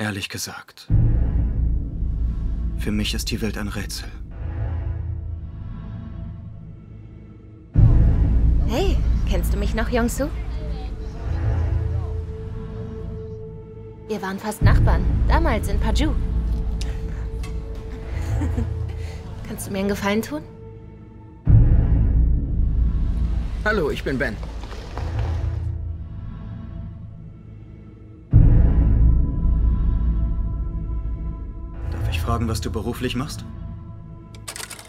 Ehrlich gesagt, für mich ist die Welt ein Rätsel. Hey, kennst du mich noch, Yongsu? Wir waren fast Nachbarn, damals in Paju. Kannst du mir einen Gefallen tun? Hallo, ich bin Ben. Fragen, was du beruflich machst?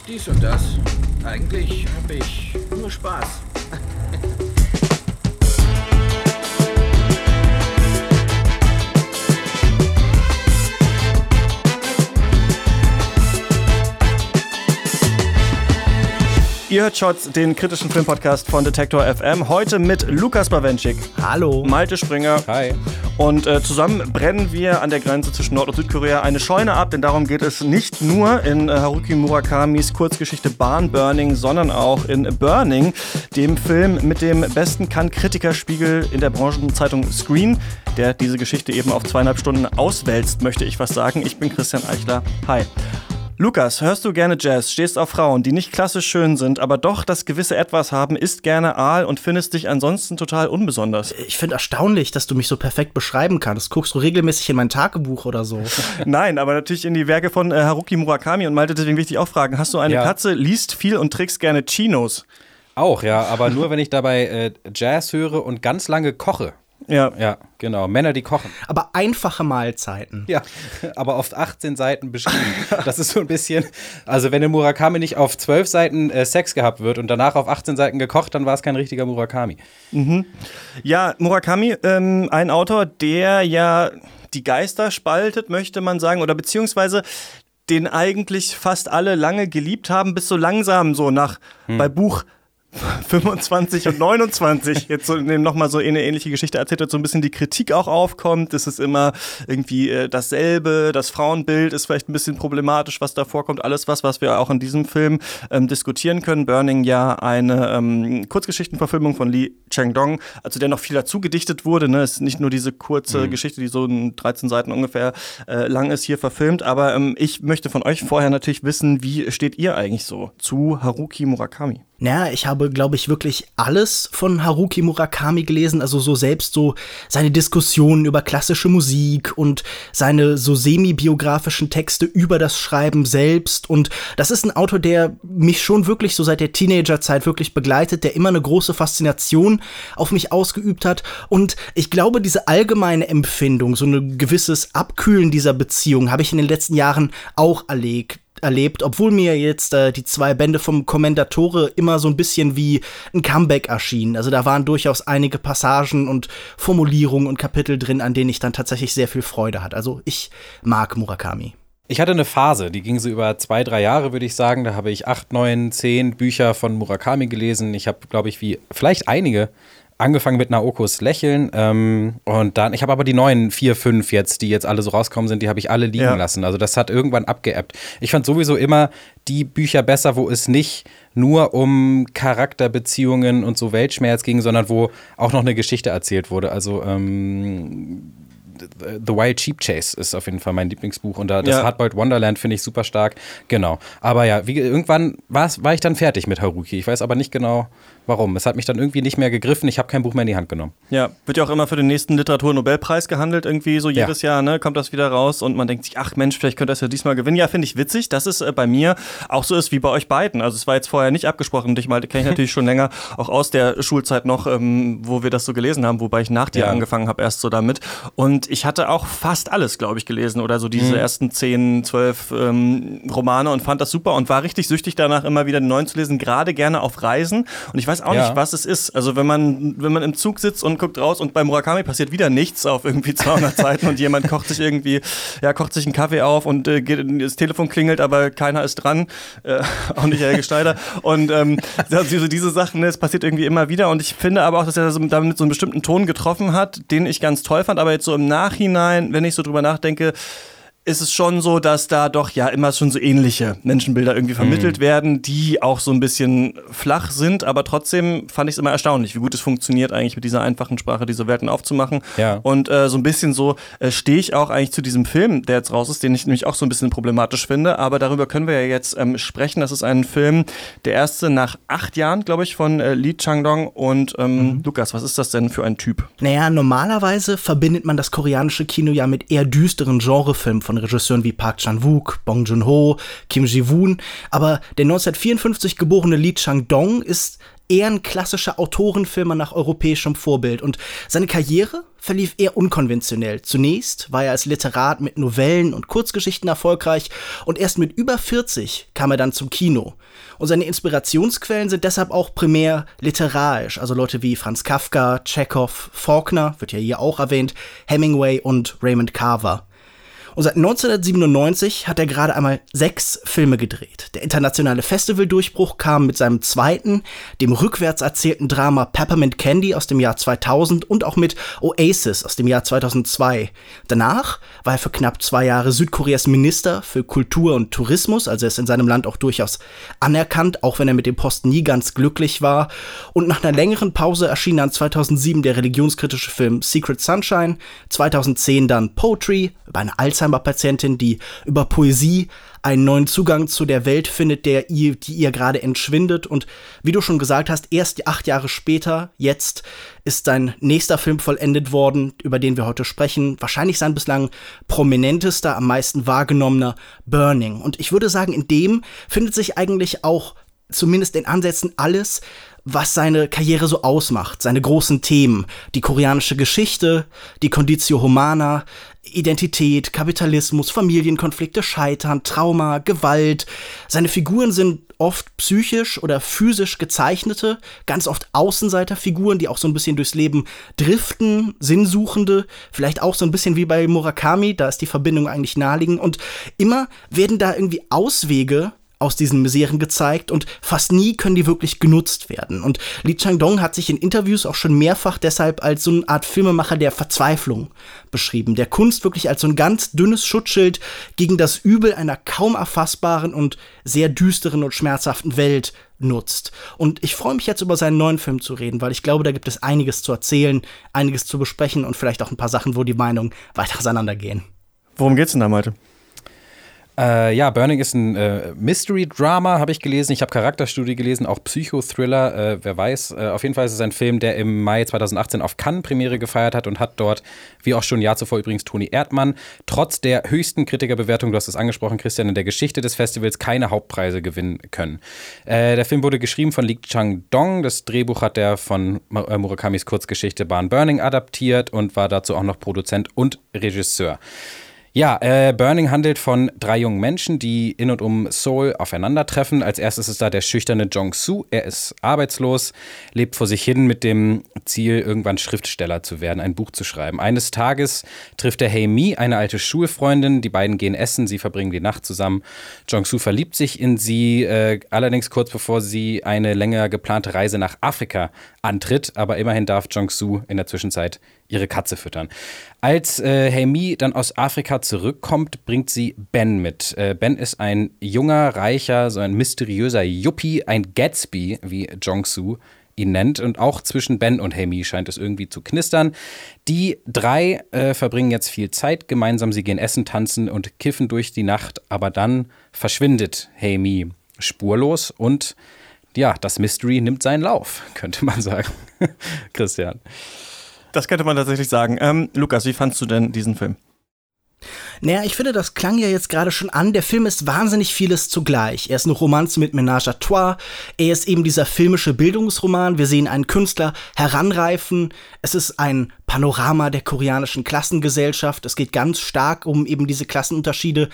Dies und das. Eigentlich habe ich nur Spaß. Ihr hört Shots, den kritischen Filmpodcast von Detektor FM. Heute mit Lukas Bawenschik. Hallo. Malte Springer. Hi. Und äh, zusammen brennen wir an der Grenze zwischen Nord- und Südkorea eine Scheune ab, denn darum geht es nicht nur in äh, Haruki Murakamis Kurzgeschichte Barn Burning, sondern auch in Burning, dem Film mit dem besten Kann-Kritikerspiegel in der Branchenzeitung Screen, der diese Geschichte eben auf zweieinhalb Stunden auswälzt, möchte ich was sagen. Ich bin Christian Eichler. Hi. Lukas, hörst du gerne Jazz, stehst auf Frauen, die nicht klassisch schön sind, aber doch das gewisse Etwas haben, isst gerne Aal und findest dich ansonsten total unbesonders? Ich finde erstaunlich, dass du mich so perfekt beschreiben kannst. Guckst du regelmäßig in mein Tagebuch oder so? Nein, aber natürlich in die Werke von äh, Haruki Murakami und Malte, deswegen will ich dich auch fragen. Hast du eine Ja. Katze, liest viel und trägst gerne Chinos? Auch, ja, aber nur wenn ich dabei äh, Jazz höre und ganz lange koche. Ja. Ja, genau. Männer, die kochen. Aber einfache Mahlzeiten. Ja, aber auf 18 Seiten beschrieben. Das ist so ein bisschen, also wenn in Murakami nicht auf 12 Seiten äh, Sex gehabt wird und danach auf 18 Seiten gekocht, dann war es kein richtiger Murakami. Ja, Murakami, ähm, ein Autor, der ja die Geister spaltet, möchte man sagen, oder beziehungsweise den eigentlich fast alle lange geliebt haben, bis so langsam so nach bei Buch 25 und 29 jetzt so nochmal so eine ähnliche Geschichte erzählt wird, so ein bisschen die Kritik auch aufkommt. Es ist immer irgendwie äh, dasselbe, das Frauenbild ist vielleicht ein bisschen problematisch, was da vorkommt. Alles was, was wir auch in diesem Film ähm, diskutieren können. Burning ja eine ähm, Kurzgeschichtenverfilmung von Lee Chang-dong, also der noch viel dazu gedichtet wurde. Ne? Es ist nicht nur diese kurze Geschichte, die so in 13 Seiten ungefähr äh, lang ist, hier verfilmt. Aber ähm, ich möchte von euch vorher natürlich wissen, wie steht ihr eigentlich so zu Haruki Murakami? Naja, ich habe, glaube ich, wirklich alles von Haruki Murakami gelesen. Also so selbst so seine Diskussionen über klassische Musik und seine so semi-biografischen Texte über das Schreiben selbst. Und das ist ein Autor, der mich schon wirklich so seit der Teenagerzeit wirklich begleitet, der immer eine große Faszination auf mich ausgeübt hat. Und ich glaube, diese allgemeine Empfindung, so ein gewisses Abkühlen dieser Beziehung, habe ich in den letzten Jahren auch erlebt erlebt, obwohl mir jetzt äh, die zwei Bände vom Kommendatore immer so ein bisschen wie ein Comeback erschienen. Also da waren durchaus einige Passagen und Formulierungen und Kapitel drin, an denen ich dann tatsächlich sehr viel Freude hatte. Also ich mag Murakami. Ich hatte eine Phase, die ging so über zwei, drei Jahre, würde ich sagen. Da habe ich acht, neun, zehn Bücher von Murakami gelesen. Ich habe, glaube ich, wie vielleicht einige angefangen mit Naokos Lächeln. Ähm, und dann, ich habe aber die neuen vier, fünf jetzt, die jetzt alle so rauskommen sind, die habe ich alle liegen Ja. lassen. Also das hat irgendwann abgeebbt. Ich fand sowieso immer die Bücher besser, wo es nicht nur um Charakterbeziehungen und so Weltschmerz ging, sondern wo auch noch eine Geschichte erzählt wurde. Also ähm, The Wild Sheep Chase ist auf jeden Fall mein Lieblingsbuch und da, das Ja. Hardboiled Wonderland finde ich super stark. Genau. Aber ja, wie, irgendwann war ich dann fertig mit Haruki. Ich weiß aber nicht genau, warum. Es hat mich dann irgendwie nicht mehr gegriffen. Ich habe kein Buch mehr in die Hand genommen. Ja, wird ja auch immer für den nächsten Literaturnobelpreis gehandelt, irgendwie so Ja. jedes Jahr, ne, kommt das wieder raus und man denkt sich, ach Mensch, vielleicht könnte das ja diesmal gewinnen. Ja, finde ich witzig, dass es äh, bei mir auch so ist wie bei euch beiden. Also es war jetzt vorher nicht abgesprochen, dich mal kenne ich natürlich schon länger, auch aus der Schulzeit noch, ähm, wo wir das so gelesen haben, wobei ich nach dir Ja. angefangen habe erst so damit. Und ich hatte auch fast alles, glaube ich, gelesen oder so diese ersten 10, 12 ähm, Romane und fand das super und war richtig süchtig danach, immer wieder den neuen zu lesen, gerade gerne auf Reisen. Und ich weiß auch Ja. nicht, was es ist. Also wenn man, wenn man im Zug sitzt und guckt raus und bei Murakami passiert wieder nichts auf irgendwie 200 Seiten und jemand kocht sich irgendwie, ja, kocht sich einen Kaffee auf und äh, geht, das Telefon klingelt, aber keiner ist dran. Äh, auch nicht Helge Schneider. Und ähm, also diese, diese Sachen, ne, es passiert irgendwie immer wieder. Und ich finde aber auch, dass er so, damit so einen bestimmten Ton getroffen hat, den ich ganz toll fand. Aber jetzt so im Nachhinein, wenn ich so drüber nachdenke, ist es schon so, dass da doch ja immer schon so ähnliche Menschenbilder irgendwie vermittelt mhm. werden, die auch so ein bisschen flach sind, aber trotzdem fand ich es immer erstaunlich, wie gut es funktioniert, eigentlich mit dieser einfachen Sprache diese Welten aufzumachen. Ja. Und äh, so ein bisschen so äh, stehe ich auch eigentlich zu diesem Film, der jetzt raus ist, den ich nämlich auch so ein bisschen problematisch finde, aber darüber können wir ja jetzt ähm, sprechen. Das ist ein Film, der erste nach acht Jahren, glaube ich, von äh, Lee Chang-dong. Und ähm, mhm. Lukas, was ist das denn für ein Typ? Naja, normalerweise verbindet man das koreanische Kino ja mit eher düsteren Genrefilmen von Regisseuren wie Park Chan-wook, Bong Joon-ho, Kim Ji-woon. Aber der 1954 geborene Lee Chang-dong ist eher ein klassischer Autorenfilmer nach europäischem Vorbild. Und seine Karriere verlief eher unkonventionell. Zunächst war er als Literat mit Novellen und Kurzgeschichten erfolgreich und erst mit über 40 kam er dann zum Kino. Und seine Inspirationsquellen sind deshalb auch primär literarisch, also Leute wie Franz Kafka, Chekhov, Faulkner, wird ja hier auch erwähnt, Hemingway und Raymond Carver. Und seit 1997 hat er gerade einmal sechs Filme gedreht. Der internationale Festivaldurchbruch kam mit seinem zweiten, dem rückwärts erzählten Drama Peppermint Candy aus dem Jahr 2000 und auch mit Oasis aus dem Jahr 2002. Danach war er für knapp zwei Jahre Südkoreas Minister für Kultur und Tourismus, also er ist in seinem Land auch durchaus anerkannt, auch wenn er mit dem Posten nie ganz glücklich war. Und nach einer längeren Pause erschien dann 2007 der religionskritische Film Secret Sunshine, 2010 dann Poetry über eine Alzheimer Alzheimer-Patientin, die über Poesie einen neuen Zugang zu der Welt findet, der ihr, die ihr gerade entschwindet. Und wie du schon gesagt hast, erst acht Jahre später, jetzt, ist sein nächster Film vollendet worden, über den wir heute sprechen. Wahrscheinlich sein bislang prominentester, am meisten wahrgenommener Burning. Und ich würde sagen, in dem findet sich eigentlich auch zumindest in Ansätzen alles, was seine Karriere so ausmacht, seine großen Themen, die koreanische Geschichte, die Conditio Humana, Identität, Kapitalismus, Familienkonflikte, Scheitern, Trauma, Gewalt. Seine Figuren sind oft psychisch oder physisch gezeichnete, ganz oft Außenseiterfiguren, die auch so ein bisschen durchs Leben driften, Sinnsuchende, vielleicht auch so ein bisschen wie bei Murakami, da ist die Verbindung eigentlich naheliegend. Und immer werden da irgendwie Auswege aus diesen Miseren gezeigt und fast nie können die wirklich genutzt werden. Und Lee Chang-dong hat sich in Interviews auch schon mehrfach deshalb als so eine Art Filmemacher der Verzweiflung beschrieben, der Kunst wirklich als so ein ganz dünnes Schutzschild gegen das Übel einer kaum erfassbaren und sehr düsteren und schmerzhaften Welt nutzt. Und ich freue mich jetzt über seinen neuen Film zu reden, weil ich glaube, da gibt es einiges zu erzählen, einiges zu besprechen und vielleicht auch ein paar Sachen, wo die Meinungen weiter auseinandergehen. Worum geht's denn da, Malte? Äh, ja, Burning ist ein äh, Mystery-Drama, habe ich gelesen. Ich habe Charakterstudie gelesen, auch Psychothriller, äh, wer weiß. Äh, auf jeden Fall ist es ein Film, der im Mai 2018 auf Cannes Premiere gefeiert hat und hat dort, wie auch schon ein Jahr zuvor übrigens Toni Erdmann, trotz der höchsten Kritikerbewertung, du hast es angesprochen, Christian, in der Geschichte des Festivals keine Hauptpreise gewinnen können. Äh, der Film wurde geschrieben von Lee Chang-dong. Das Drehbuch hat er von äh, Murakamis Kurzgeschichte Barn Burning adaptiert und war dazu auch noch Produzent und Regisseur. Ja, äh, Burning handelt von drei jungen Menschen, die in und um Seoul aufeinandertreffen. Als erstes ist da der schüchterne Jong-soo. Er ist arbeitslos, lebt vor sich hin mit dem Ziel, irgendwann Schriftsteller zu werden, ein Buch zu schreiben. Eines Tages trifft er Hey-Mi, eine alte Schulfreundin. Die beiden gehen essen, sie verbringen die Nacht zusammen. Jong-soo verliebt sich in sie, äh, allerdings kurz bevor sie eine länger geplante Reise nach Afrika antritt. Aber immerhin darf Jong-soo in der Zwischenzeit ihre Katze füttern. Als äh, Heimi dann aus Afrika zurückkommt, bringt sie Ben mit. Äh, ben ist ein junger, reicher, so ein mysteriöser Yuppie, ein Gatsby, wie Jong-soo ihn nennt. Und auch zwischen Ben und Heimi scheint es irgendwie zu knistern. Die drei äh, verbringen jetzt viel Zeit gemeinsam. Sie gehen essen, tanzen und kiffen durch die Nacht. Aber dann verschwindet Heimi spurlos und ja, das Mystery nimmt seinen Lauf, könnte man sagen. Christian. Das könnte man tatsächlich sagen. Ähm, Lukas, wie fandst du denn diesen Film? Naja, ich finde, das klang ja jetzt gerade schon an. Der Film ist wahnsinnig vieles zugleich. Er ist eine Romanze mit Ménage à Trois. Er ist eben dieser filmische Bildungsroman. Wir sehen einen Künstler heranreifen. Es ist ein Panorama der koreanischen Klassengesellschaft. Es geht ganz stark um eben diese Klassenunterschiede.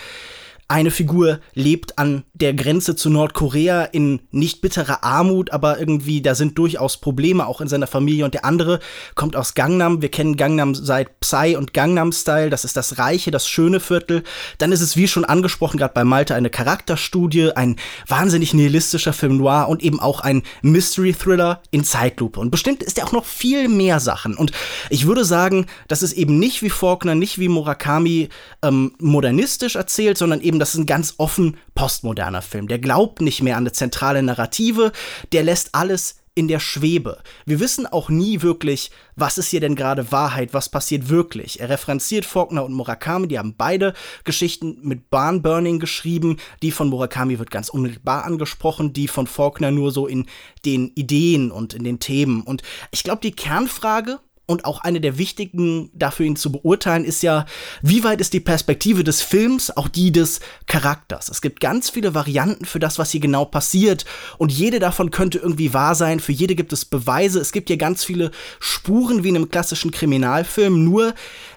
Eine Figur lebt an der Grenze zu Nordkorea in nicht bitterer Armut, aber irgendwie da sind durchaus Probleme auch in seiner Familie und der andere kommt aus Gangnam. Wir kennen Gangnam seit Psy und Gangnam Style, das ist das reiche, das schöne Viertel. Dann ist es wie schon angesprochen gerade bei Malte eine Charakterstudie, ein wahnsinnig nihilistischer Film noir und eben auch ein Mystery Thriller in Zeitlupe und bestimmt ist er auch noch viel mehr Sachen und ich würde sagen, das ist eben nicht wie Faulkner, nicht wie Murakami ähm, modernistisch erzählt, sondern eben eben, das ist ein ganz offen postmoderner Film. Der glaubt nicht mehr an eine zentrale Narrative, der lässt alles in der Schwebe. Wir wissen auch nie wirklich, was ist hier denn gerade Wahrheit, was passiert wirklich. Er referenziert Faulkner und Murakami, die haben beide Geschichten mit Barnburning geschrieben. Die von Murakami wird ganz unmittelbar angesprochen, die von Faulkner nur so in den Ideen und in den Themen. Und ich glaube, die Kernfrage, und auch eine der wichtigen dafür ihn zu beurteilen ist ja, wie weit ist die Perspektive des Films auch die des Charakters. Es gibt ganz viele Varianten für das, was hier genau passiert und jede davon könnte irgendwie wahr sein, für jede gibt es Beweise, es gibt ja ganz viele Spuren wie in einem klassischen Kriminalfilm, nur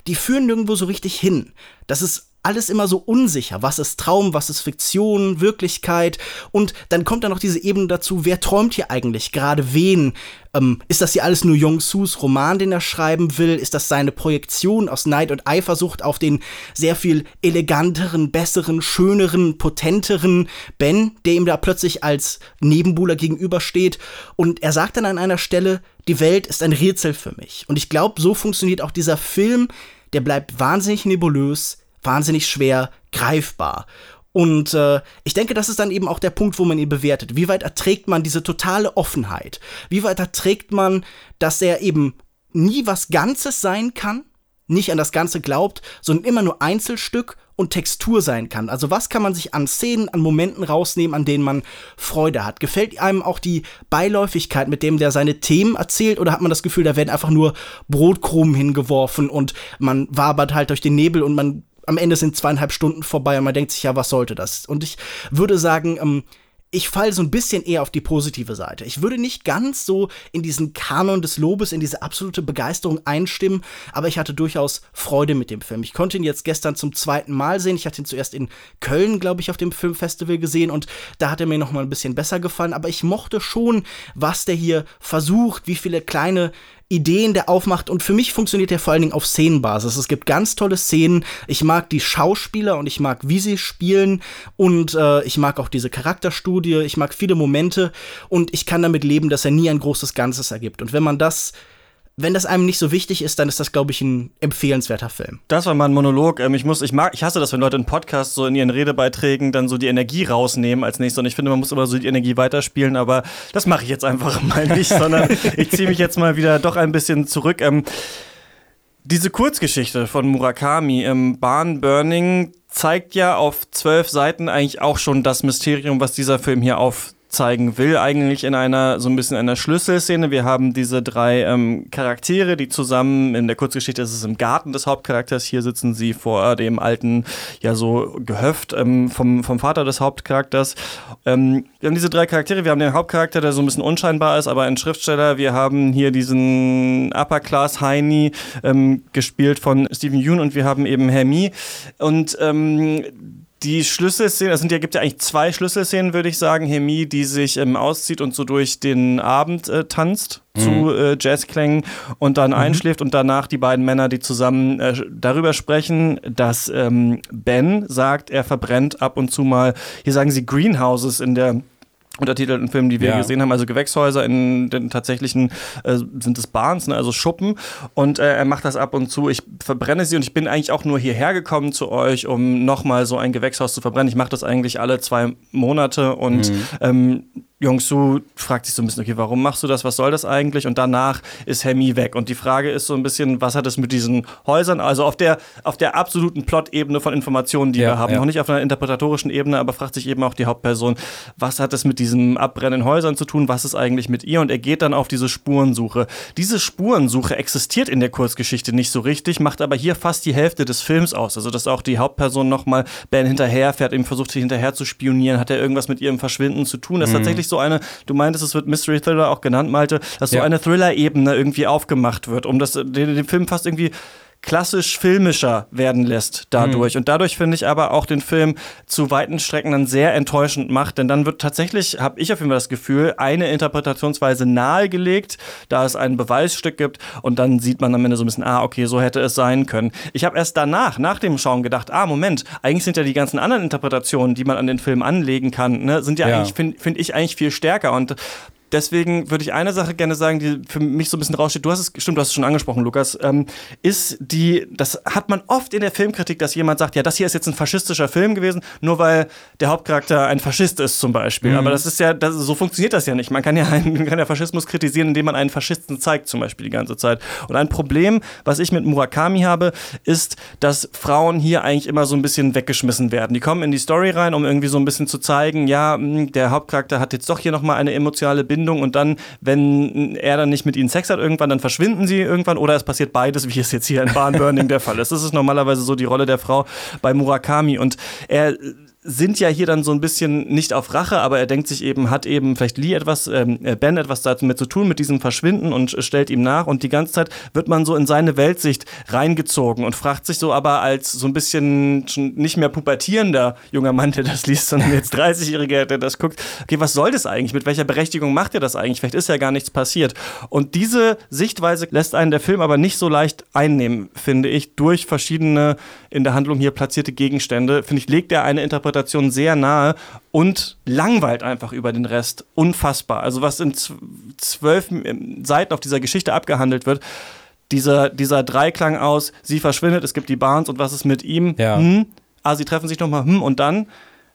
die führen nirgendwo so richtig hin. Das ist alles immer so unsicher. Was ist Traum, was ist Fiktion, Wirklichkeit? Und dann kommt da noch diese Ebene dazu, wer träumt hier eigentlich gerade wen? Ähm, ist das hier alles nur Jong-Sus Roman, den er schreiben will? Ist das seine Projektion aus Neid und Eifersucht auf den sehr viel eleganteren, besseren, schöneren, potenteren Ben, der ihm da plötzlich als Nebenbuhler gegenübersteht? Und er sagt dann an einer Stelle, die Welt ist ein Rätsel für mich. Und ich glaube, so funktioniert auch dieser Film. Der bleibt wahnsinnig nebulös, wahnsinnig schwer greifbar. Und äh, ich denke, das ist dann eben auch der Punkt, wo man ihn bewertet. Wie weit erträgt man diese totale Offenheit? Wie weit erträgt man, dass er eben nie was Ganzes sein kann, nicht an das Ganze glaubt, sondern immer nur Einzelstück und Textur sein kann. Also was kann man sich an Szenen, an Momenten rausnehmen, an denen man Freude hat? Gefällt einem auch die Beiläufigkeit, mit dem der seine Themen erzählt, oder hat man das Gefühl, da werden einfach nur Brotkrumen hingeworfen und man wabert halt durch den Nebel und man am Ende sind zweieinhalb Stunden vorbei und man denkt sich, ja, was sollte das? Und ich würde sagen, ähm, ich falle so ein bisschen eher auf die positive Seite. Ich würde nicht ganz so in diesen Kanon des Lobes, in diese absolute Begeisterung einstimmen, aber ich hatte durchaus Freude mit dem Film. Ich konnte ihn jetzt gestern zum zweiten Mal sehen. Ich hatte ihn zuerst in Köln, glaube ich, auf dem Filmfestival gesehen und da hat er mir noch mal ein bisschen besser gefallen. Aber ich mochte schon, was der hier versucht, wie viele kleine Ideen der aufmacht und für mich funktioniert der vor allen Dingen auf Szenenbasis. Es gibt ganz tolle Szenen. Ich mag die Schauspieler und ich mag, wie sie spielen und äh, ich mag auch diese Charakterstudie. Ich mag viele Momente und ich kann damit leben, dass er nie ein großes Ganzes ergibt. Und wenn man das wenn das einem nicht so wichtig ist, dann ist das, glaube ich, ein empfehlenswerter Film. Das war mal ein Monolog. Ähm, ich muss, ich mag, ich hasse das, wenn Leute in Podcasts so in ihren Redebeiträgen dann so die Energie rausnehmen als nächstes. Und ich finde, man muss immer so die Energie weiterspielen, aber das mache ich jetzt einfach mal nicht, sondern ich ziehe mich jetzt mal wieder doch ein bisschen zurück. Ähm, diese Kurzgeschichte von Murakami, ähm, Barn Burning, zeigt ja auf zwölf Seiten eigentlich auch schon das Mysterium, was dieser Film hier auf zeigen will, eigentlich in einer so ein bisschen einer Schlüsselszene. Wir haben diese drei ähm, Charaktere, die zusammen in der Kurzgeschichte ist es im Garten des Hauptcharakters. Hier sitzen sie vor dem alten, ja so Gehöft ähm, vom, vom Vater des Hauptcharakters. Ähm, wir haben diese drei Charaktere. Wir haben den Hauptcharakter, der so ein bisschen unscheinbar ist, aber ein Schriftsteller. Wir haben hier diesen Upper Class Heini ähm, gespielt von Stephen Yoon und wir haben eben Hermie und ähm, die Schlüsselszenen, es sind ja, gibt ja eigentlich zwei Schlüsselszenen, würde ich sagen. Hemi, die sich ähm, auszieht und so durch den Abend äh, tanzt mhm. zu äh, Jazzklängen und dann mhm. einschläft und danach die beiden Männer, die zusammen äh, darüber sprechen, dass ähm, Ben sagt, er verbrennt ab und zu mal, hier sagen sie Greenhouses in der untertitelten Filmen, die wir ja. gesehen haben, also Gewächshäuser in den tatsächlichen äh, sind es Barns, ne, also Schuppen und äh, er macht das ab und zu. Ich verbrenne sie und ich bin eigentlich auch nur hierher gekommen zu euch, um nochmal so ein Gewächshaus zu verbrennen. Ich mache das eigentlich alle zwei Monate und mhm. ähm, Jongsu fragt sich so ein bisschen, okay, warum machst du das? Was soll das eigentlich? Und danach ist Hemi weg. Und die Frage ist so ein bisschen, was hat es mit diesen Häusern, also auf der, auf der absoluten Plot-Ebene von Informationen, die ja, wir haben, ja. noch nicht auf einer interpretatorischen Ebene, aber fragt sich eben auch die Hauptperson, was hat es mit diesen abbrennenden Häusern zu tun? Was ist eigentlich mit ihr? Und er geht dann auf diese Spurensuche. Diese Spurensuche existiert in der Kurzgeschichte nicht so richtig, macht aber hier fast die Hälfte des Films aus. Also, dass auch die Hauptperson nochmal Ben hinterherfährt, ihm versucht, sie hinterher zu spionieren. Hat er irgendwas mit ihrem Verschwinden zu tun? Das ist mhm. tatsächlich so eine, du meintest, es wird Mystery Thriller auch genannt, Malte, dass ja. so eine Thriller-Ebene irgendwie aufgemacht wird, um das, den, den Film fast irgendwie klassisch filmischer werden lässt dadurch. Und dadurch finde ich aber auch den Film zu weiten Strecken dann sehr enttäuschend macht, denn dann wird tatsächlich, habe ich auf jeden Fall das Gefühl, eine Interpretationsweise nahegelegt, da es ein Beweisstück gibt und dann sieht man am Ende so ein bisschen, ah, okay, so hätte es sein können. Ich habe erst danach, nach dem Schauen gedacht, ah, Moment, eigentlich sind ja die ganzen anderen Interpretationen, die man an den Film anlegen kann, ne, sind ja, Ja. eigentlich, finde find ich, eigentlich viel stärker und Deswegen würde ich eine Sache gerne sagen, die für mich so ein bisschen raussteht. Du hast es, stimmt, du hast es schon angesprochen, Lukas. Ähm, ist die, das hat man oft in der Filmkritik, dass jemand sagt, ja, das hier ist jetzt ein faschistischer Film gewesen, nur weil der Hauptcharakter ein Faschist ist zum Beispiel. Aber das ist ja, das, so funktioniert das ja nicht. Man kann ja, einen, kann ja Faschismus kritisieren, indem man einen Faschisten zeigt, zum Beispiel die ganze Zeit. Und ein Problem, was ich mit Murakami habe, ist, dass Frauen hier eigentlich immer so ein bisschen weggeschmissen werden. Die kommen in die Story rein, um irgendwie so ein bisschen zu zeigen, ja, mh, der Hauptcharakter hat jetzt doch hier nochmal eine emotionale Bindung und dann, wenn er dann nicht mit ihnen Sex hat irgendwann, dann verschwinden sie irgendwann oder es passiert beides, wie es jetzt hier in Barnburning der Fall ist. Das ist normalerweise so die Rolle der Frau bei Murakami und er sind ja hier dann so ein bisschen nicht auf Rache, aber er denkt sich eben, hat eben vielleicht Lee etwas, ähm, äh, Ben etwas damit zu tun mit diesem Verschwinden und äh, stellt ihm nach und die ganze Zeit wird man so in seine Weltsicht reingezogen und fragt sich so aber als so ein bisschen schon nicht mehr pubertierender junger Mann, der das liest, sondern jetzt 30-Jähriger, der das guckt, okay, was soll das eigentlich? Mit welcher Berechtigung macht er das eigentlich? Vielleicht ist ja gar nichts passiert. Und diese Sichtweise lässt einen der Film aber nicht so leicht einnehmen, finde ich, durch verschiedene in der Handlung hier platzierte Gegenstände. Finde ich, legt er eine Interpretation sehr nahe und langweilt einfach über den Rest. Unfassbar. Also was in zw- zwölf ähm, Seiten auf dieser Geschichte abgehandelt wird, dieser, dieser Dreiklang aus, sie verschwindet, es gibt die Barnes und was ist mit ihm? Ja. Hm, ah, sie treffen sich nochmal, hm, und dann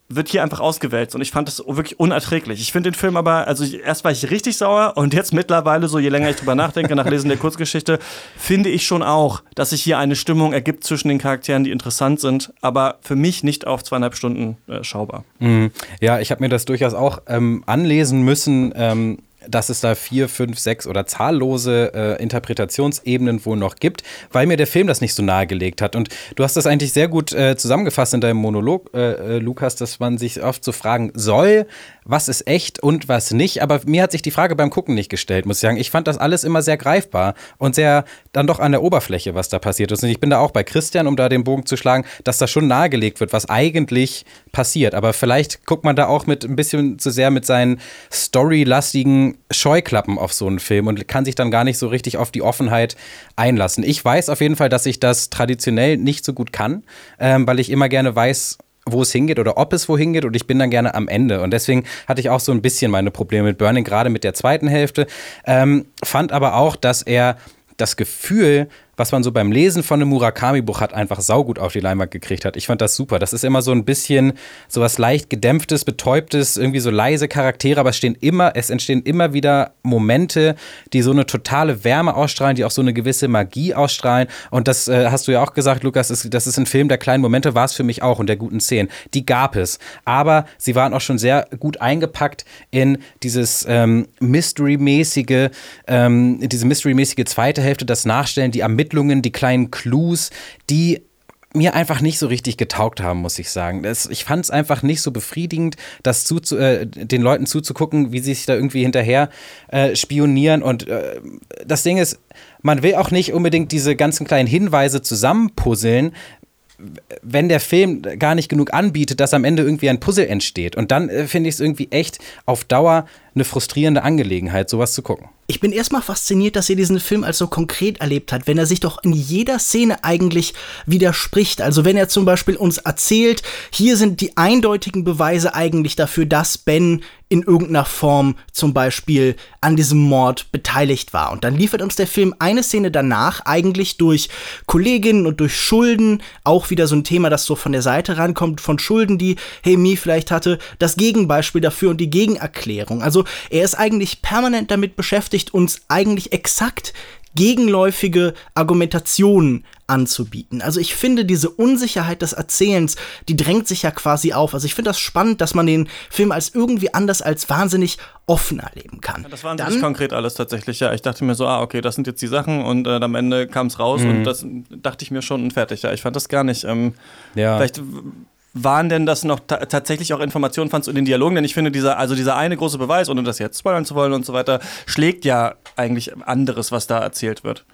wird hier einfach ausgewälzt und ich fand das wirklich unerträglich. Ich finde den Film aber, also erst war ich richtig sauer und jetzt mittlerweile, so je länger ich drüber nachdenke, nach Lesen der Kurzgeschichte, finde ich schon auch, dass sich hier eine Stimmung ergibt zwischen den Charakteren, die interessant sind, aber für mich nicht auf zweieinhalb Stunden äh, schaubar. Mhm. Ja, ich habe mir das durchaus auch ähm, anlesen müssen. Ähm dass es da vier, fünf, sechs oder zahllose äh, Interpretationsebenen wohl noch gibt, weil mir der Film das nicht so nahegelegt hat. Und du hast das eigentlich sehr gut äh, zusammengefasst in deinem Monolog, äh, äh, Lukas, dass man sich oft so fragen soll, was ist echt und was nicht. Aber mir hat sich die Frage beim Gucken nicht gestellt, muss ich sagen. Ich fand das alles immer sehr greifbar und sehr dann doch an der Oberfläche, was da passiert ist. Und ich bin da auch bei Christian, um da den Bogen zu schlagen, dass da schon nahegelegt wird, was eigentlich passiert. Aber vielleicht guckt man da auch mit ein bisschen zu sehr mit seinen storylastigen Scheuklappen auf so einen Film und kann sich dann gar nicht so richtig auf die Offenheit einlassen. Ich weiß auf jeden Fall, dass ich das traditionell nicht so gut kann, ähm, weil ich immer gerne weiß, wo es hingeht oder ob es wohin geht und ich bin dann gerne am Ende. Und deswegen hatte ich auch so ein bisschen meine Probleme mit Burning, gerade mit der zweiten Hälfte. Ähm, fand aber auch, dass er das Gefühl, was man so beim Lesen von einem Murakami-Buch hat, einfach saugut auf die Leinwand gekriegt hat. Ich fand das super. Das ist immer so ein bisschen so was leicht gedämpftes, betäubtes, irgendwie so leise Charaktere, aber es stehen immer, es entstehen immer wieder Momente, die so eine totale Wärme ausstrahlen, die auch so eine gewisse Magie ausstrahlen. Und das äh, hast du ja auch gesagt, Lukas, ist, das ist ein Film der kleinen Momente, war es für mich auch und der guten Szenen. Die gab es. Aber sie waren auch schon sehr gut eingepackt in dieses ähm, Mystery-mäßige, ähm, diese Mystery-mäßige zweite Hälfte, das Nachstellen, die Ermittlungen, die kleinen Clues, die mir einfach nicht so richtig getaugt haben, muss ich sagen. Das, ich fand es einfach nicht so befriedigend, das zuzu, äh, den Leuten zuzugucken, wie sie sich da irgendwie hinterher äh, spionieren. Und äh, das Ding ist, man will auch nicht unbedingt diese ganzen kleinen Hinweise zusammenpuzzeln, wenn der Film gar nicht genug anbietet, dass am Ende irgendwie ein Puzzle entsteht. Und dann äh, finde ich es irgendwie echt auf Dauer eine frustrierende Angelegenheit, sowas zu gucken. Ich bin erstmal fasziniert, dass er diesen Film als so konkret erlebt hat, wenn er sich doch in jeder Szene eigentlich widerspricht. Also wenn er zum Beispiel uns erzählt, hier sind die eindeutigen Beweise eigentlich dafür, dass Ben in irgendeiner Form zum Beispiel an diesem Mord beteiligt war. Und dann liefert uns der Film eine Szene danach eigentlich durch Kolleginnen und durch Schulden, auch wieder so ein Thema, das so von der Seite rankommt, von Schulden, die Hemi vielleicht hatte, das Gegenbeispiel dafür und die Gegenerklärung. Also er ist eigentlich permanent damit beschäftigt, uns eigentlich exakt gegenläufige Argumentationen anzubieten. Also ich finde diese Unsicherheit des Erzählens, die drängt sich ja quasi auf. Also ich finde das spannend, dass man den Film als irgendwie anders als wahnsinnig offen erleben kann. Das war nicht konkret alles tatsächlich, ja. Ich dachte mir so, ah, okay, das sind jetzt die Sachen und äh, am Ende kam es raus und das dachte ich mir schon und fertig. Ja, ich fand das gar nicht. Ähm, Ja. Vielleicht waren denn das noch ta tatsächlich auch Informationen, fandst in den Dialogen? Denn ich finde, dieser, also dieser eine große Beweis, ohne das jetzt spoilern zu wollen und so weiter, schlägt ja eigentlich anderes, was da erzählt wird.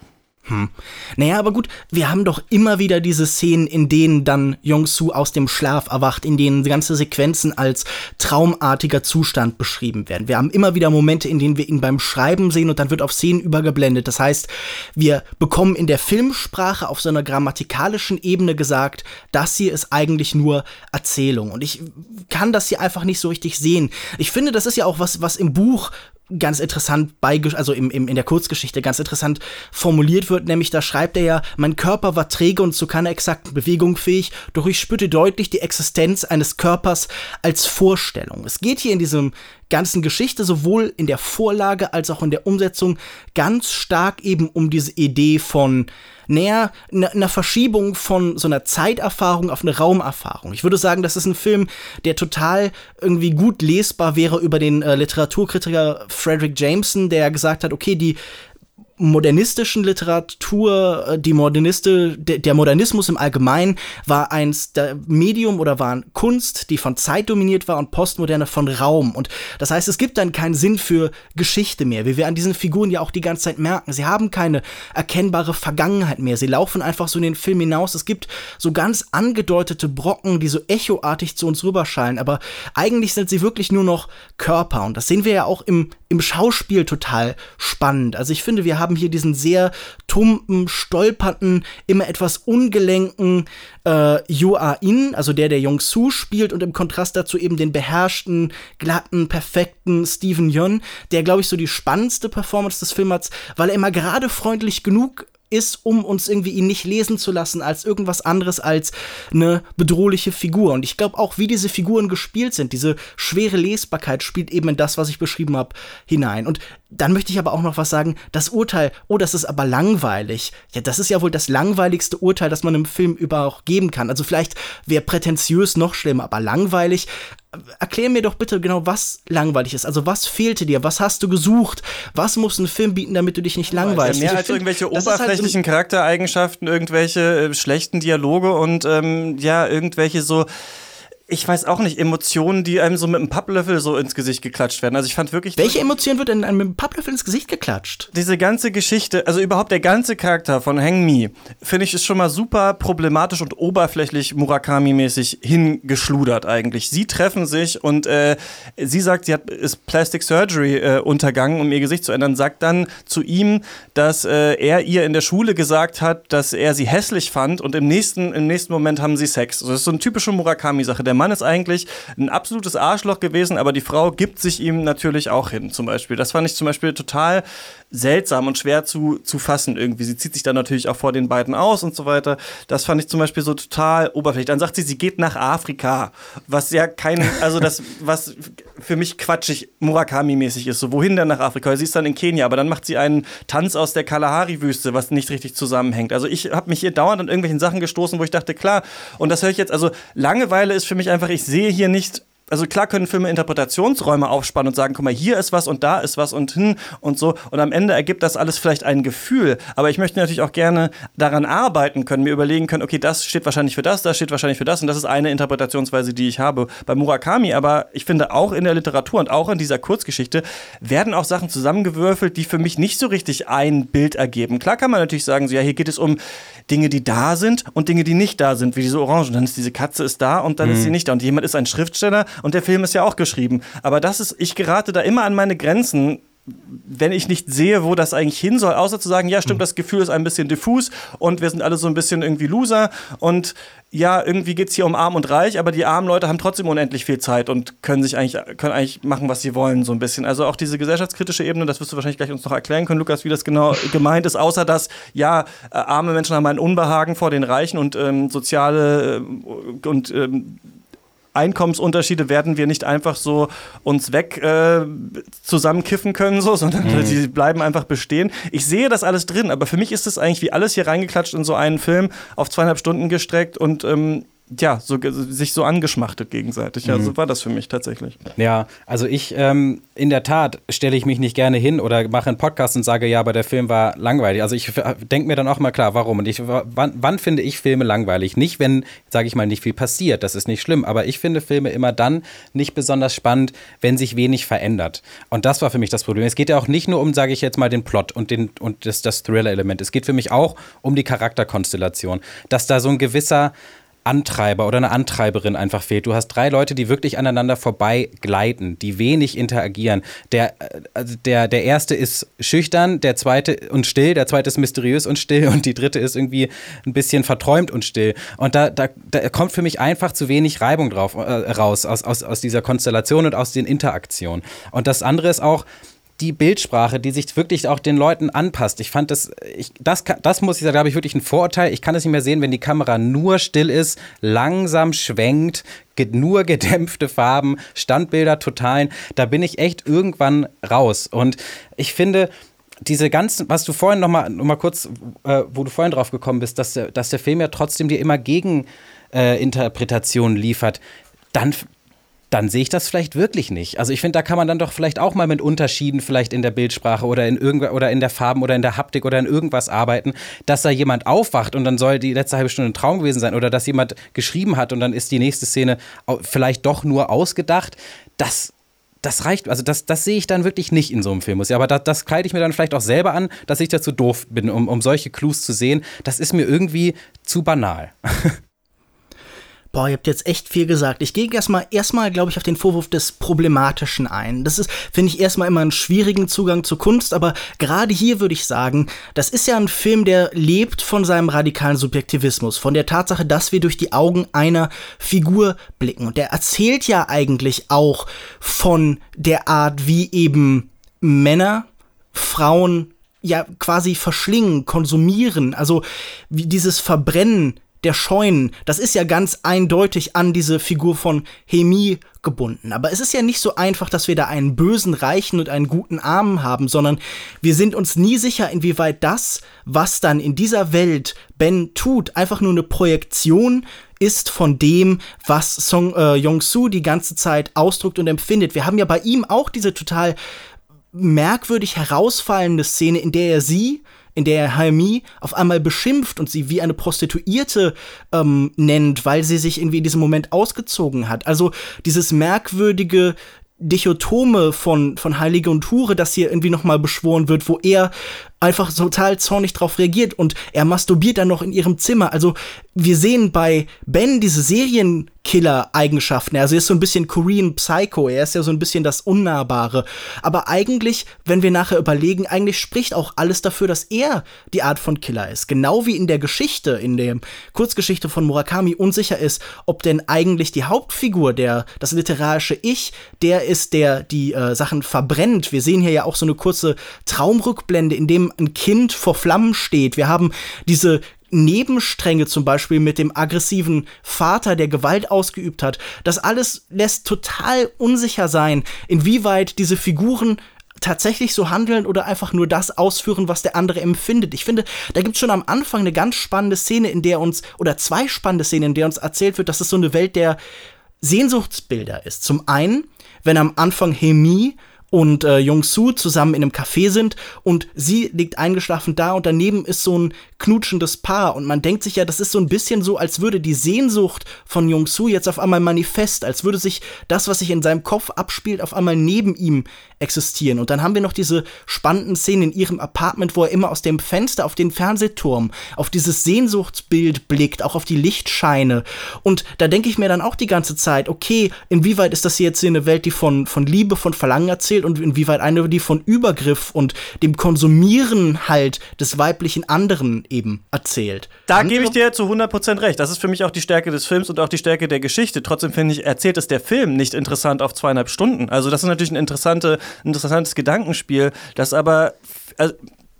Hm. Naja, aber gut, wir haben doch immer wieder diese Szenen, in denen dann Yong-Su aus dem Schlaf erwacht, in denen ganze Sequenzen als traumartiger Zustand beschrieben werden. Wir haben immer wieder Momente, in denen wir ihn beim Schreiben sehen und dann wird auf Szenen übergeblendet. Das heißt, wir bekommen in der Filmsprache auf so einer grammatikalischen Ebene gesagt, das hier ist eigentlich nur Erzählung. Und ich kann das hier einfach nicht so richtig sehen. Ich finde, das ist ja auch was, was im Buch ganz interessant bei, also im, im, in der Kurzgeschichte ganz interessant formuliert wird, nämlich da schreibt er ja, mein Körper war träge und zu keiner exakten Bewegung fähig, doch ich spürte deutlich die Existenz eines Körpers als Vorstellung. Es geht hier in diesem ganzen Geschichte sowohl in der Vorlage als auch in der Umsetzung ganz stark eben um diese Idee von näher einer Verschiebung von so einer Zeiterfahrung auf eine Raumerfahrung. Ich würde sagen, das ist ein Film, der total irgendwie gut lesbar wäre über den äh, Literaturkritiker Frederick Jameson, der gesagt hat, okay, die modernistischen Literatur, äh, die Moderniste, der Modernismus im Allgemeinen war eins der Medium oder war Kunst, die von Zeit dominiert war und Postmoderne von Raum. Und das heißt, es gibt dann keinen Sinn für Geschichte mehr, wie wir an diesen Figuren ja auch die ganze Zeit merken. Sie haben keine erkennbare Vergangenheit mehr. Sie laufen einfach so in den Film hinaus. Es gibt so ganz angedeutete Brocken, die so echoartig zu uns rüberschallen, aber eigentlich sind sie wirklich nur noch Körper. Und das sehen wir ja auch im, im Schauspiel total spannend. Also ich finde, wir haben hier diesen sehr tumpen, stolpernden, immer etwas ungelenken äh, Yua In, also der, der Yong Su spielt und im Kontrast dazu eben den beherrschten, glatten, perfekten Steven Yeun, der, glaube ich, so die spannendste Performance des Films hat, weil er immer gerade freundlich genug ist, um uns irgendwie ihn nicht lesen zu lassen als irgendwas anderes als eine bedrohliche Figur. Und ich glaube auch, wie diese Figuren gespielt sind, diese schwere Lesbarkeit spielt eben in das, was ich beschrieben habe, hinein. Und dann möchte ich aber auch noch was sagen. Das Urteil, oh, das ist aber langweilig. Ja, das ist ja wohl das langweiligste Urteil, das man im Film über auch geben kann. Also vielleicht wäre prätentiös noch schlimmer, aber langweilig erklär mir doch bitte genau, was langweilig ist. Also was fehlte dir? Was hast du gesucht? Was muss ein Film bieten, damit du dich nicht langweilst? Ja, mehr als find, irgendwelche oberflächlichen halt Charaktereigenschaften, irgendwelche äh, schlechten Dialoge und ähm, ja, irgendwelche so ich weiß auch nicht, Emotionen, die einem so mit einem Papplöffel so ins Gesicht geklatscht werden. Also ich fand wirklich. Welche Emotionen wird denn einem mit einem Papplöffel ins Gesicht geklatscht? Diese ganze Geschichte, also überhaupt der ganze Charakter von Hang Mi, finde ich, ist schon mal super problematisch und oberflächlich Murakami-mäßig hingeschludert eigentlich. Sie treffen sich und äh, sie sagt, sie hat ist Plastic Surgery äh, untergangen, um ihr Gesicht zu ändern, sagt dann zu ihm, dass äh, er ihr in der Schule gesagt hat, dass er sie hässlich fand und im nächsten, im nächsten Moment haben sie Sex. Also das ist so eine typische Murakami-Sache. Der Mann ist eigentlich ein absolutes Arschloch gewesen, aber die Frau gibt sich ihm natürlich auch hin, zum Beispiel. Das fand ich zum Beispiel total seltsam und schwer zu, zu fassen irgendwie. Sie zieht sich dann natürlich auch vor den beiden aus und so weiter. Das fand ich zum Beispiel so total oberflächlich. Dann sagt sie, sie geht nach Afrika, was ja kein, also das, was für mich quatschig Murakami-mäßig ist. So, wohin denn nach Afrika? Sie ist dann in Kenia, aber dann macht sie einen Tanz aus der Kalahari-Wüste, was nicht richtig zusammenhängt. Also ich habe mich hier dauernd an irgendwelchen Sachen gestoßen, wo ich dachte, klar, und das höre ich jetzt, also Langeweile ist für mich einfach, ich sehe hier nicht also klar können Filme Interpretationsräume aufspannen und sagen, guck mal, hier ist was und da ist was und hin und so. Und am Ende ergibt das alles vielleicht ein Gefühl. Aber ich möchte natürlich auch gerne daran arbeiten können, mir überlegen können, okay, das steht wahrscheinlich für das, das steht wahrscheinlich für das. Und das ist eine Interpretationsweise, die ich habe bei Murakami. Aber ich finde auch in der Literatur und auch in dieser Kurzgeschichte werden auch Sachen zusammengewürfelt, die für mich nicht so richtig ein Bild ergeben. Klar kann man natürlich sagen, so ja, hier geht es um Dinge, die da sind und Dinge, die nicht da sind, wie diese Orangen. Dann ist diese Katze ist da und dann mhm. ist sie nicht da. Und jemand ist ein Schriftsteller und der Film ist ja auch geschrieben. Aber das ist, ich gerate da immer an meine Grenzen, wenn ich nicht sehe, wo das eigentlich hin soll, außer zu sagen, ja, stimmt, mhm. das Gefühl ist ein bisschen diffus und wir sind alle so ein bisschen irgendwie Loser und ja, irgendwie geht es hier um arm und reich, aber die armen Leute haben trotzdem unendlich viel Zeit und können sich eigentlich, können eigentlich machen, was sie wollen, so ein bisschen. Also auch diese gesellschaftskritische Ebene, das wirst du wahrscheinlich gleich uns noch erklären können, Lukas, wie das genau gemeint ist, außer dass, ja, äh, arme Menschen haben ein Unbehagen vor den Reichen und ähm, soziale äh, und ähm, Einkommensunterschiede werden wir nicht einfach so uns weg äh, zusammenkiffen können, so, sondern mhm. die bleiben einfach bestehen. Ich sehe das alles drin, aber für mich ist es eigentlich wie alles hier reingeklatscht in so einen Film auf zweieinhalb Stunden gestreckt und ähm, ja, so, sich so angeschmachtet gegenseitig. Ja, Mhm. so war das für mich tatsächlich. Ja, also ich, ähm, in der Tat stelle ich mich nicht gerne hin oder mache einen Podcast und sage, ja, aber der Film war langweilig. Also ich denke mir dann auch mal klar, warum? Und ich, wann, wann finde ich Filme langweilig? Nicht, wenn, sage ich mal, nicht viel passiert, das ist nicht schlimm, aber ich finde Filme immer dann nicht besonders spannend, wenn sich wenig verändert. Und das war für mich das Problem. Es geht ja auch nicht nur um, sage ich jetzt mal, den Plot und, den, und das, das Thriller-Element. Es geht für mich auch um die Charakterkonstellation. Dass da so ein gewisser Antreiber oder eine Antreiberin einfach fehlt. Du hast drei Leute, die wirklich aneinander vorbei gleiten, die wenig interagieren. Der, äh, also der, der erste ist schüchtern, der zweite und still, der zweite ist mysteriös und still und die dritte ist irgendwie ein bisschen verträumt und still. Und da, da, da kommt für mich einfach zu wenig Reibung drauf äh, raus aus, aus, aus dieser Konstellation und aus den Interaktionen. Und das andere ist auch, die Bildsprache, die sich wirklich auch den Leuten anpasst. Ich fand das, ich, das, das muss ich sagen, glaube ich, wirklich ein Vorurteil. Ich kann es nicht mehr sehen, wenn die Kamera nur still ist, langsam schwenkt, nur gedämpfte Farben, Standbilder, Totalen. Da bin ich echt irgendwann raus. Und ich finde, diese ganzen, was du vorhin noch mal, noch mal kurz, äh, wo du vorhin drauf gekommen bist, dass der, dass der Film ja trotzdem dir immer Gegeninterpretationen äh, liefert, dann dann sehe ich das vielleicht wirklich nicht. Also ich finde, da kann man dann doch vielleicht auch mal mit Unterschieden vielleicht in der Bildsprache oder in irgend oder in der Farben oder in der Haptik oder in irgendwas arbeiten, dass da jemand aufwacht und dann soll die letzte halbe Stunde ein Traum gewesen sein oder dass jemand geschrieben hat und dann ist die nächste Szene vielleicht doch nur ausgedacht. Das das reicht, also das, das sehe ich dann wirklich nicht in so einem Film. Aber das, das kleide ich mir dann vielleicht auch selber an, dass ich dazu doof bin, um, um solche Clues zu sehen. Das ist mir irgendwie zu banal. Boah, ihr habt jetzt echt viel gesagt. Ich gehe erstmal, erstmal, glaube ich, auf den Vorwurf des Problematischen ein. Das ist, finde ich, erstmal immer einen schwierigen Zugang zur Kunst, aber gerade hier würde ich sagen, das ist ja ein Film, der lebt von seinem radikalen Subjektivismus, von der Tatsache, dass wir durch die Augen einer Figur blicken. Und der erzählt ja eigentlich auch von der Art, wie eben Männer, Frauen ja quasi verschlingen, konsumieren. Also wie dieses Verbrennen der Scheunen, das ist ja ganz eindeutig an diese Figur von Hemi gebunden. Aber es ist ja nicht so einfach, dass wir da einen bösen Reichen und einen guten Armen haben, sondern wir sind uns nie sicher, inwieweit das, was dann in dieser Welt Ben tut, einfach nur eine Projektion ist von dem, was Song äh, Yong-Soo die ganze Zeit ausdrückt und empfindet. Wir haben ja bei ihm auch diese total merkwürdig herausfallende Szene, in der er sie, in der er Haimi auf einmal beschimpft und sie wie eine Prostituierte ähm, nennt, weil sie sich irgendwie in diesem Moment ausgezogen hat. Also dieses merkwürdige Dichotome von, von Heilige und Hure, das hier irgendwie nochmal beschworen wird, wo er einfach total zornig drauf reagiert und er masturbiert dann noch in ihrem Zimmer. Also wir sehen bei Ben diese Serienkiller-Eigenschaften. Also er ist so ein bisschen Korean Psycho, er ist ja so ein bisschen das Unnahbare. Aber eigentlich, wenn wir nachher überlegen, eigentlich spricht auch alles dafür, dass er die Art von Killer ist. Genau wie in der Geschichte, in der Kurzgeschichte von Murakami unsicher ist, ob denn eigentlich die Hauptfigur, der, das literarische Ich, der ist, der die äh, Sachen verbrennt. Wir sehen hier ja auch so eine kurze Traumrückblende, in dem ein Kind vor Flammen steht. Wir haben diese Nebenstränge zum Beispiel mit dem aggressiven Vater, der Gewalt ausgeübt hat. Das alles lässt total unsicher sein, inwieweit diese Figuren tatsächlich so handeln oder einfach nur das ausführen, was der andere empfindet. Ich finde, da gibt es schon am Anfang eine ganz spannende Szene, in der uns, oder zwei spannende Szenen, in der uns erzählt wird, dass es so eine Welt der Sehnsuchtsbilder ist. Zum einen, wenn am Anfang Hemi und äh, Jung-Soo zusammen in einem Café sind und sie liegt eingeschlafen da und daneben ist so ein knutschendes Paar und man denkt sich ja, das ist so ein bisschen so, als würde die Sehnsucht von Jung-Soo jetzt auf einmal manifest, als würde sich das, was sich in seinem Kopf abspielt, auf einmal neben ihm existieren. Und dann haben wir noch diese spannenden Szenen in ihrem Apartment, wo er immer aus dem Fenster auf den Fernsehturm, auf dieses Sehnsuchtsbild blickt, auch auf die Lichtscheine. Und da denke ich mir dann auch die ganze Zeit, okay, inwieweit ist das jetzt hier eine Welt, die von, von Liebe, von Verlangen erzählt und inwieweit eine, die von Übergriff und dem Konsumieren halt des weiblichen anderen eben erzählt. Da gebe ich dir zu 100% recht. Das ist für mich auch die Stärke des Films und auch die Stärke der Geschichte. Trotzdem finde ich, erzählt es der Film nicht interessant auf zweieinhalb Stunden. Also das ist natürlich ein interessante, interessantes Gedankenspiel, das aber also,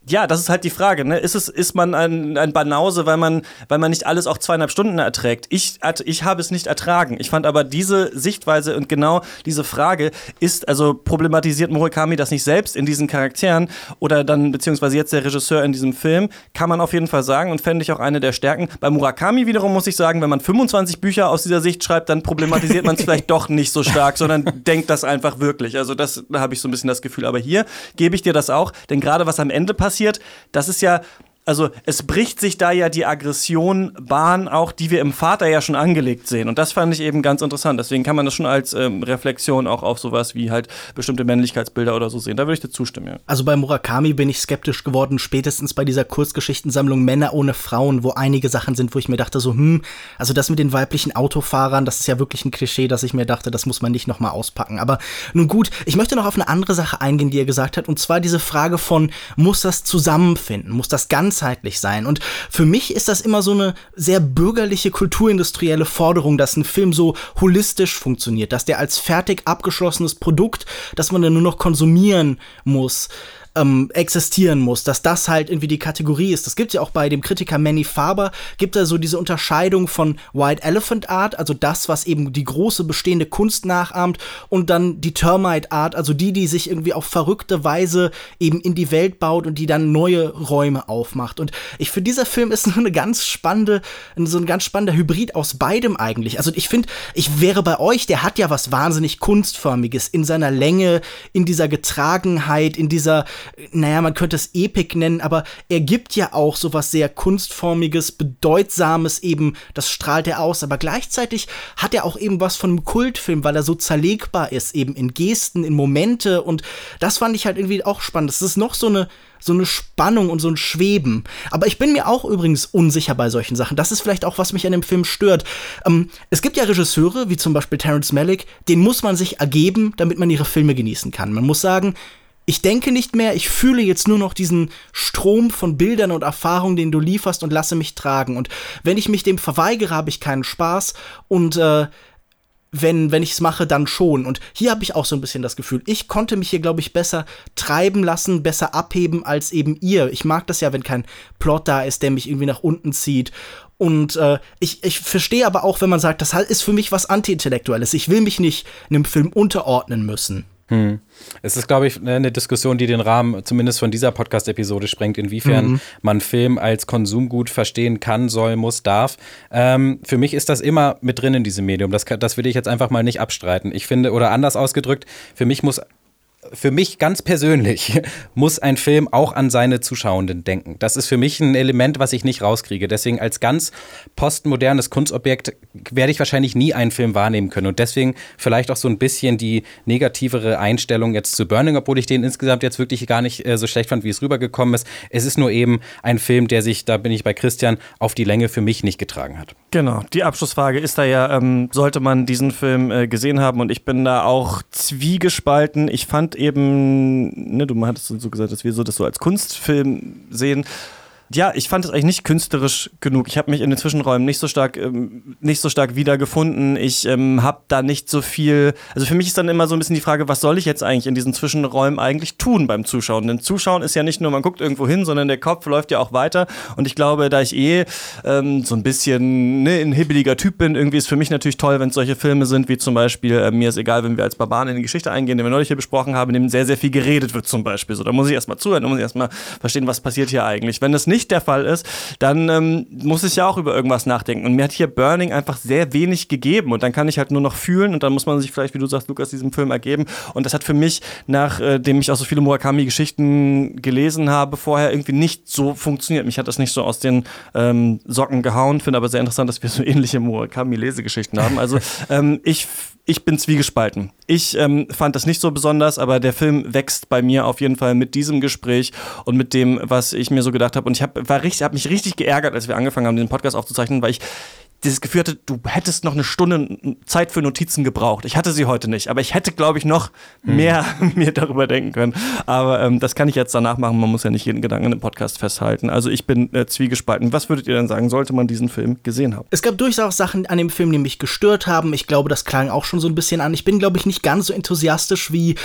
ja, das ist halt die Frage. Ne? Ist, es, ist man ein, ein Banause, weil man, weil man nicht alles auch zweieinhalb Stunden erträgt? Ich, ich habe es nicht ertragen. Ich fand aber diese Sichtweise und genau diese Frage ist, also problematisiert Murakami das nicht selbst in diesen Charakteren oder dann beziehungsweise jetzt der Regisseur in diesem Film, kann man auf jeden Fall sagen und fände ich auch eine der Stärken. Bei Murakami wiederum muss ich sagen, wenn man 25 Bücher aus dieser Sicht schreibt, dann problematisiert man es vielleicht doch nicht so stark, sondern denkt das einfach wirklich. Also das, da habe ich so ein bisschen das Gefühl. Aber hier gebe ich dir das auch, denn gerade was am Ende passiert, passiert, das ist ja also es bricht sich da ja die Aggression Bahn auch, die wir im Vater ja schon angelegt sehen. Und das fand ich eben ganz interessant. Deswegen kann man das schon als ähm, Reflexion auch auf sowas wie halt bestimmte Männlichkeitsbilder oder so sehen. Da würde ich dir zustimmen, ja. Also bei Murakami bin ich skeptisch geworden, spätestens bei dieser Kurzgeschichtensammlung Männer ohne Frauen, wo einige Sachen sind, wo ich mir dachte so, hm, also das mit den weiblichen Autofahrern, das ist ja wirklich ein Klischee, dass ich mir dachte, das muss man nicht nochmal auspacken. Aber nun gut, ich möchte noch auf eine andere Sache eingehen, die er gesagt hat, und zwar diese Frage von, muss das zusammenfinden? Muss das ganz ganzheitlich sein. Und für mich ist das immer so eine sehr bürgerliche, kulturindustrielle Forderung, dass ein Film so holistisch funktioniert, dass der als fertig abgeschlossenes Produkt, das man dann nur noch konsumieren muss, ähm, existieren muss, dass das halt irgendwie die Kategorie ist. Das gibt ja auch bei dem Kritiker Manny Faber, gibt er so diese Unterscheidung von White Elephant Art, also das, was eben die große bestehende Kunst nachahmt, und dann die Termite Art, also die, die sich irgendwie auf verrückte Weise eben in die Welt baut und die dann neue Räume aufmacht. Und ich finde, dieser Film ist so eine ganz spannende, so ein ganz spannender Hybrid aus beidem eigentlich. Also ich finde, ich wäre bei euch, der hat ja was wahnsinnig kunstförmiges in seiner Länge, in dieser Getragenheit, in dieser naja, man könnte es Epic nennen, aber er gibt ja auch sowas sehr kunstformiges, bedeutsames eben, das strahlt er aus, aber gleichzeitig hat er auch eben was von einem Kultfilm, weil er so zerlegbar ist, eben in Gesten, in Momente und das fand ich halt irgendwie auch spannend. Das ist noch so eine so eine Spannung und so ein Schweben. Aber ich bin mir auch übrigens unsicher bei solchen Sachen. Das ist vielleicht auch, was mich an dem Film stört. Ähm, es gibt ja Regisseure, wie zum Beispiel Terrence Malick, denen muss man sich ergeben, damit man ihre Filme genießen kann. Man muss sagen, ich denke nicht mehr, ich fühle jetzt nur noch diesen Strom von Bildern und Erfahrungen, den du lieferst und lasse mich tragen. Und wenn ich mich dem verweigere, habe ich keinen Spaß und äh, wenn, wenn ich es mache, dann schon. Und hier habe ich auch so ein bisschen das Gefühl, ich konnte mich hier, glaube ich, besser treiben lassen, besser abheben als eben ihr. Ich mag das ja, wenn kein Plot da ist, der mich irgendwie nach unten zieht. Und äh, ich, ich verstehe aber auch, wenn man sagt, das ist für mich was Anti-Intellektuelles. Ich will mich nicht einem Film unterordnen müssen. Hm. Es ist, glaube ich, eine Diskussion, die den Rahmen zumindest von dieser Podcast-Episode sprengt, inwiefern mhm. man Film als Konsumgut verstehen kann, soll, muss, darf. Ähm, für mich ist das immer mit drin in diesem Medium. Das, das will ich jetzt einfach mal nicht abstreiten. Ich finde, oder anders ausgedrückt, für mich muss für mich ganz persönlich muss ein Film auch an seine Zuschauenden denken. Das ist für mich ein Element, was ich nicht rauskriege. Deswegen als ganz postmodernes Kunstobjekt werde ich wahrscheinlich nie einen Film wahrnehmen können. Und deswegen vielleicht auch so ein bisschen die negativere Einstellung jetzt zu Burning, obwohl ich den insgesamt jetzt wirklich gar nicht äh, so schlecht fand, wie es rübergekommen ist. Es ist nur eben ein Film, der sich, da bin ich bei Christian, auf die Länge für mich nicht getragen hat. Genau, die Abschlussfrage ist da ja, ähm, sollte man diesen Film äh, gesehen haben? Und ich bin da auch zwiegespalten. Ich fand eben, ne, du hattest so gesagt, dass wir so das so als Kunstfilm sehen ja, ich fand es eigentlich nicht künstlerisch genug. Ich habe mich in den Zwischenräumen nicht so stark, ähm, nicht so stark wiedergefunden. Ich ähm, habe da nicht so viel. Also für mich ist dann immer so ein bisschen die Frage, was soll ich jetzt eigentlich in diesen Zwischenräumen eigentlich tun beim Zuschauen? Denn Zuschauen ist ja nicht nur, man guckt irgendwo hin, sondern der Kopf läuft ja auch weiter. Und ich glaube, da ich eh ähm, so ein bisschen ne, ein hibbeliger Typ bin, irgendwie ist für mich natürlich toll, wenn es solche Filme sind, wie zum Beispiel, äh, mir ist egal, wenn wir als Barbaren in die Geschichte eingehen, den wir neulich hier besprochen haben, in dem sehr, sehr viel geredet wird zum Beispiel. So, da muss ich erstmal zuhören, da muss ich erstmal verstehen, was passiert hier eigentlich. Wenn das nicht nicht der Fall ist, dann ähm, muss ich ja auch über irgendwas nachdenken. Und mir hat hier Burning einfach sehr wenig gegeben. Und dann kann ich halt nur noch fühlen und dann muss man sich vielleicht, wie du sagst, Lukas, diesem Film ergeben. Und das hat für mich, nachdem äh, ich auch so viele Murakami-Geschichten gelesen habe, vorher irgendwie nicht so funktioniert. Mich hat das nicht so aus den ähm, Socken gehauen. Finde aber sehr interessant, dass wir so ähnliche Murakami-Lesegeschichten haben. Also ähm, ich ich bin zwiegespalten. Ich ähm, fand das nicht so besonders, aber der Film wächst bei mir auf jeden Fall mit diesem Gespräch und mit dem, was ich mir so gedacht habe. Und ich habe hab mich richtig geärgert, als wir angefangen haben, den Podcast aufzuzeichnen, weil ich dieses Gefühl hatte, du hättest noch eine Stunde Zeit für Notizen gebraucht. Ich hatte sie heute nicht, aber ich hätte, glaube ich, noch hm. mehr mir darüber denken können. Aber ähm, das kann ich jetzt danach machen. Man muss ja nicht jeden Gedanken im Podcast festhalten. Also ich bin äh, zwiegespalten. Was würdet ihr denn sagen, sollte man diesen Film gesehen haben? Es gab durchaus Sachen an dem Film, die mich gestört haben. Ich glaube, das klang auch schon so ein bisschen an. Ich bin, glaube ich, nicht ganz so enthusiastisch wie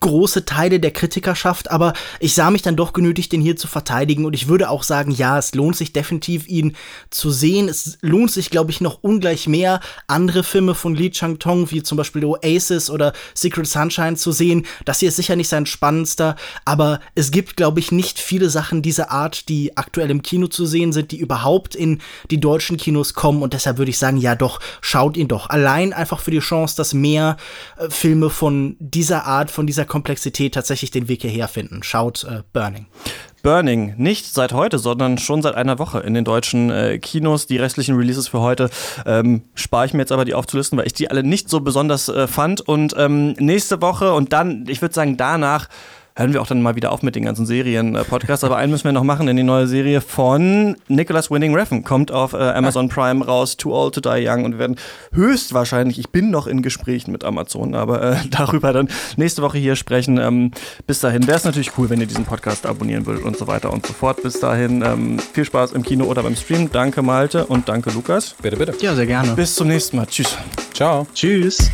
große Teile der Kritikerschaft, aber ich sah mich dann doch genötigt, den hier zu verteidigen und ich würde auch sagen, ja, es lohnt sich definitiv, ihn zu sehen. Es lohnt sich, glaube ich, noch ungleich mehr, andere Filme von Lee Chang-tong, wie zum Beispiel Oasis oder Secret Sunshine zu sehen. Das hier ist sicher nicht sein spannendster, aber es gibt, glaube ich, nicht viele Sachen dieser Art, die aktuell im Kino zu sehen sind, die überhaupt in die deutschen Kinos kommen und deshalb würde ich sagen, ja doch, schaut ihn doch. Allein einfach für die Chance, dass mehr äh, Filme von dieser Art, von dieser Komplexität tatsächlich den Weg hierher finden. Schaut äh, Burning. Burning, nicht seit heute, sondern schon seit einer Woche in den deutschen äh, Kinos. Die restlichen Releases für heute ähm, spare ich mir jetzt aber, die aufzulisten, weil ich die alle nicht so besonders äh, fand. Und ähm, nächste Woche und dann, ich würde sagen, danach hören wir auch dann mal wieder auf mit den ganzen Serien-Podcasts. Aber einen müssen wir noch machen, denn die neue Serie von Nicholas Winning Refn kommt auf äh, Amazon Prime raus, Too Old to Die Young. Und wir werden höchstwahrscheinlich, ich bin noch in Gesprächen mit Amazon, aber äh, darüber dann nächste Woche hier sprechen. Ähm, bis dahin wäre es natürlich cool, wenn ihr diesen Podcast abonnieren würdet und so weiter und so fort. Bis dahin ähm, viel Spaß im Kino oder beim Stream. Danke Malte und danke Lukas. Bitte, bitte. Ja, sehr gerne. Bis zum nächsten Mal. Tschüss. Ciao. Tschüss.